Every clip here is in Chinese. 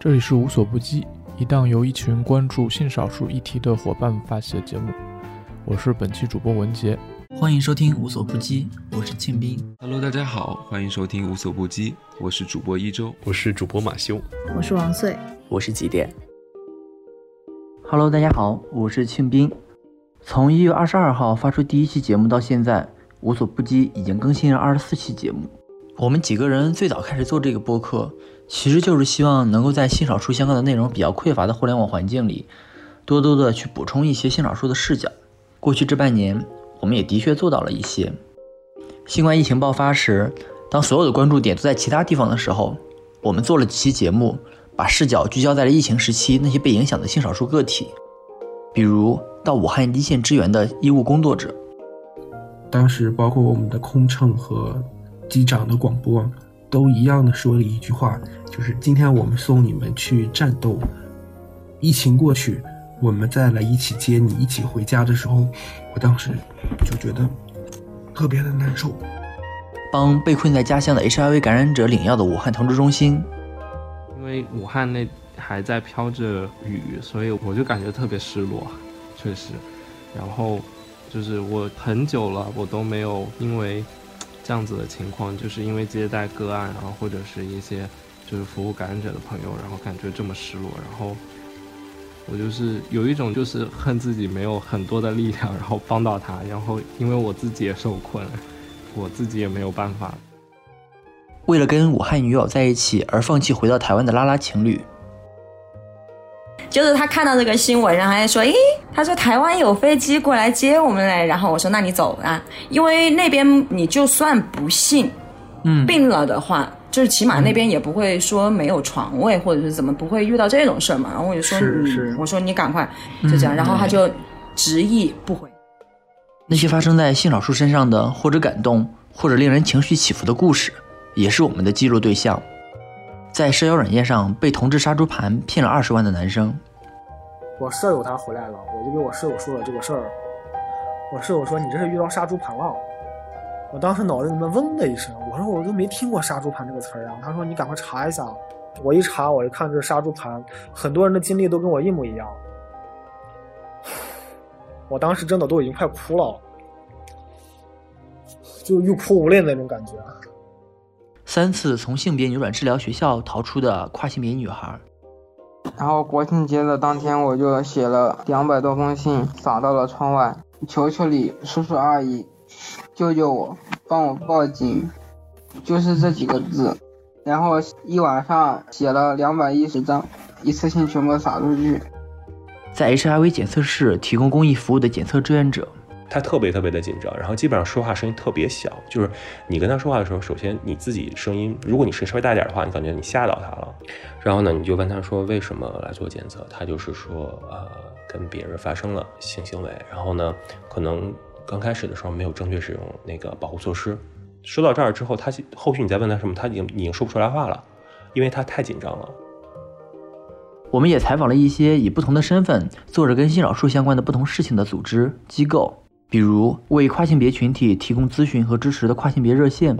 这里是无所不击，一档由一群关注性少数议题的伙伴发起的节目。我是本期主播文杰，欢迎收听无所不击，我是庆斌。Hello，大家好，欢迎收听无所不击，我是主播一周，我是主播马修，我是王穗，我是几点。Hello，大家好，我是庆斌。从一月二十二号发出第一期节目到现在，无所不击已经更新了二十四期节目。我们几个人最早开始做这个播客，其实就是希望能够在性少数相关的内容比较匮乏的互联网环境里，多多的去补充一些性少数的视角。过去这半年，我们也的确做到了一些。新冠疫情爆发时，当所有的关注点都在其他地方的时候，我们做了几期节目，把视角聚焦在了疫情时期那些被影响的性少数个体，比如到武汉一线支援的医务工作者。当时包括我们的空乘和机长的广播，都一样的说了一句话，就是今天我们送你们去战斗，疫情过去，我们再来一起接你一起回家的时候，我当时就觉得特别的难受。帮被困在家乡的 HIV 感染者领药的武汉同志中心，因为武汉那还在飘着雨，所以我就感觉特别失落，确实。然后就是我很久了，我都没有因为这样子的情况，就是因为接待个案，然后或者是一些就是服务感染者的朋友，然后感觉这么失落，然后我就是有一种就是恨自己没有很多的力量，然后帮到他，然后因为我自己也受困，我自己也没有办法。为了跟武汉女友在一起而放弃回到台湾的拉拉情侣，就是他看到这个新闻，然后还说：“诶，他说台湾有飞机过来接我们嘞。”然后我说：“那你走啊，因为那边你就算不幸，嗯，病了的话，就是起码那边也不会说没有床位，或者是怎么不会遇到这种事儿嘛。”然后我就说：“是是嗯，我说你赶快就这样。然后他就执意不回。那些发生在性少数身上的或者感动，或者令人情绪起伏的故事，也是我们的记录对象。在社交软件上被同志杀猪盘骗了二十万的男生，我舍友他回来了，我就给我舍友说了这个事儿。我舍友说：“你这是遇到杀猪盘了。”我当时脑子里面嗡的一声，我说：“我都没听过杀猪盘这个词儿啊。”他说：“你赶快查一下。”我一查，我一看这是杀猪盘，很多人的经历都跟我一模一样。我当时真的都已经快哭了，就欲哭无泪那种感觉。三次从性别扭转治疗学校逃出的跨性别女孩，然后国庆节的当天，我就写了两百多封信，撒到了窗外，求求你，叔叔阿姨，救救我，帮我报警，就是这几个字。然后一晚上写了两百一十张，一次性全部撒出去。在 HIV 检测室提供公益服务的检测志愿者，他特别特别的紧张，然后基本上说话声音特别小，就是你跟他说话的时候，首先你自己声音，如果你声音稍微大点的话，你感觉你吓到他了。然后呢，你就问他说为什么来做检测，他就是说呃跟别人发生了性行为，然后呢可能刚开始的时候没有正确使用那个保护措施。说到这儿之后，他后续你再问他什么，他已经已经说不出来话了，因为他太紧张了。我们也采访了一些以不同的身份做着跟性少数相关的不同事情的组织机构，比如为跨性别群体提供咨询和支持的跨性别热线。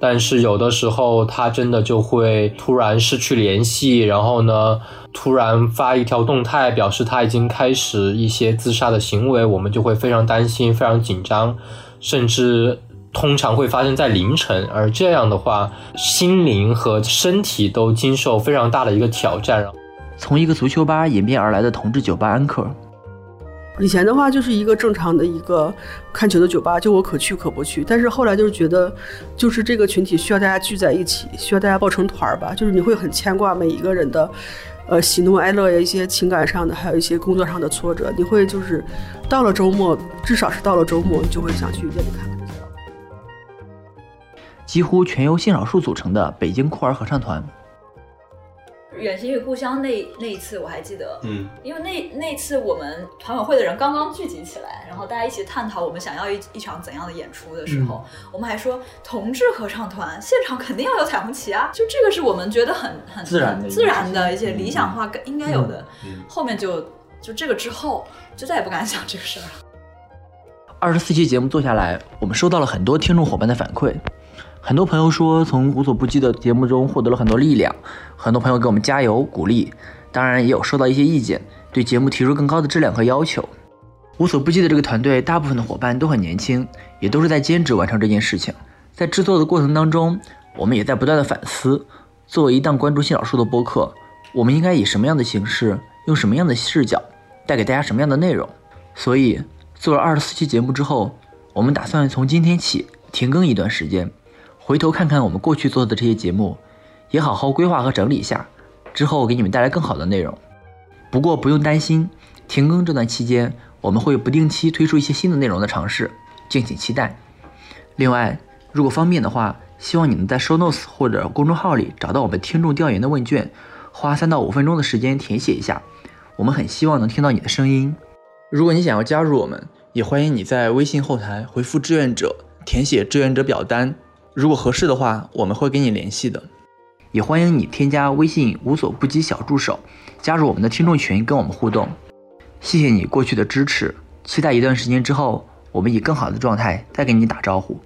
但是有的时候他真的就会突然失去联系，然后呢，突然发一条动态表示他已经开始一些自杀的行为，我们就会非常担心、非常紧张，甚至通常会发生在凌晨。而这样的话，心灵和身体都经受非常大的一个挑战。从一个足球吧演变而来的同志酒吧安可，以前的话就是一个正常的一个看球的酒吧，就我可去可不去。但是后来就是觉得，就是这个群体需要大家聚在一起，需要大家抱成团儿吧。就是你会很牵挂每一个人的，呃，喜怒哀乐呀，一些情感上的，还有一些工作上的挫折。你会就是到了周末，至少是到了周末，你就会想去夜里看看。几乎全由性少数组成的北京酷儿合唱团。远行与故乡那那一次我还记得，嗯，因为那那次我们团委会的人刚刚聚集起来，然后大家一起探讨我们想要一一场怎样的演出的时候，嗯、我们还说同志合唱团现场肯定要有彩虹旗啊，就这个是我们觉得很很自然的自然的一些理想化应该有的。嗯、后面就就这个之后就再也不敢想这个事儿了。二十四期节目做下来，我们收到了很多听众伙伴的反馈。很多朋友说从无所不击的节目中获得了很多力量，很多朋友给我们加油鼓励，当然也有收到一些意见，对节目提出更高的质量和要求。无所不击的这个团队，大部分的伙伴都很年轻，也都是在兼职完成这件事情。在制作的过程当中，我们也在不断的反思，作为一档关注性少数的播客，我们应该以什么样的形式，用什么样的视角，带给大家什么样的内容。所以做了二十四期节目之后，我们打算从今天起停更一段时间，回头看看我们过去做的这些节目，也好好规划和整理一下，之后给你们带来更好的内容。不过不用担心，停更这段期间，我们会不定期推出一些新的内容的尝试，敬请期待。另外，如果方便的话，希望你能在 Show Notes 或者公众号里找到我们听众调研的问卷，花三到五分钟的时间填写一下，我们很希望能听到你的声音。如果你想要加入我们，也欢迎你在微信后台回复志愿者，填写志愿者表单。如果合适的话，我们会跟你联系的。也欢迎你添加微信无所不击小助手，加入我们的听众群，跟我们互动。谢谢你过去的支持，期待一段时间之后，我们以更好的状态再跟你打招呼。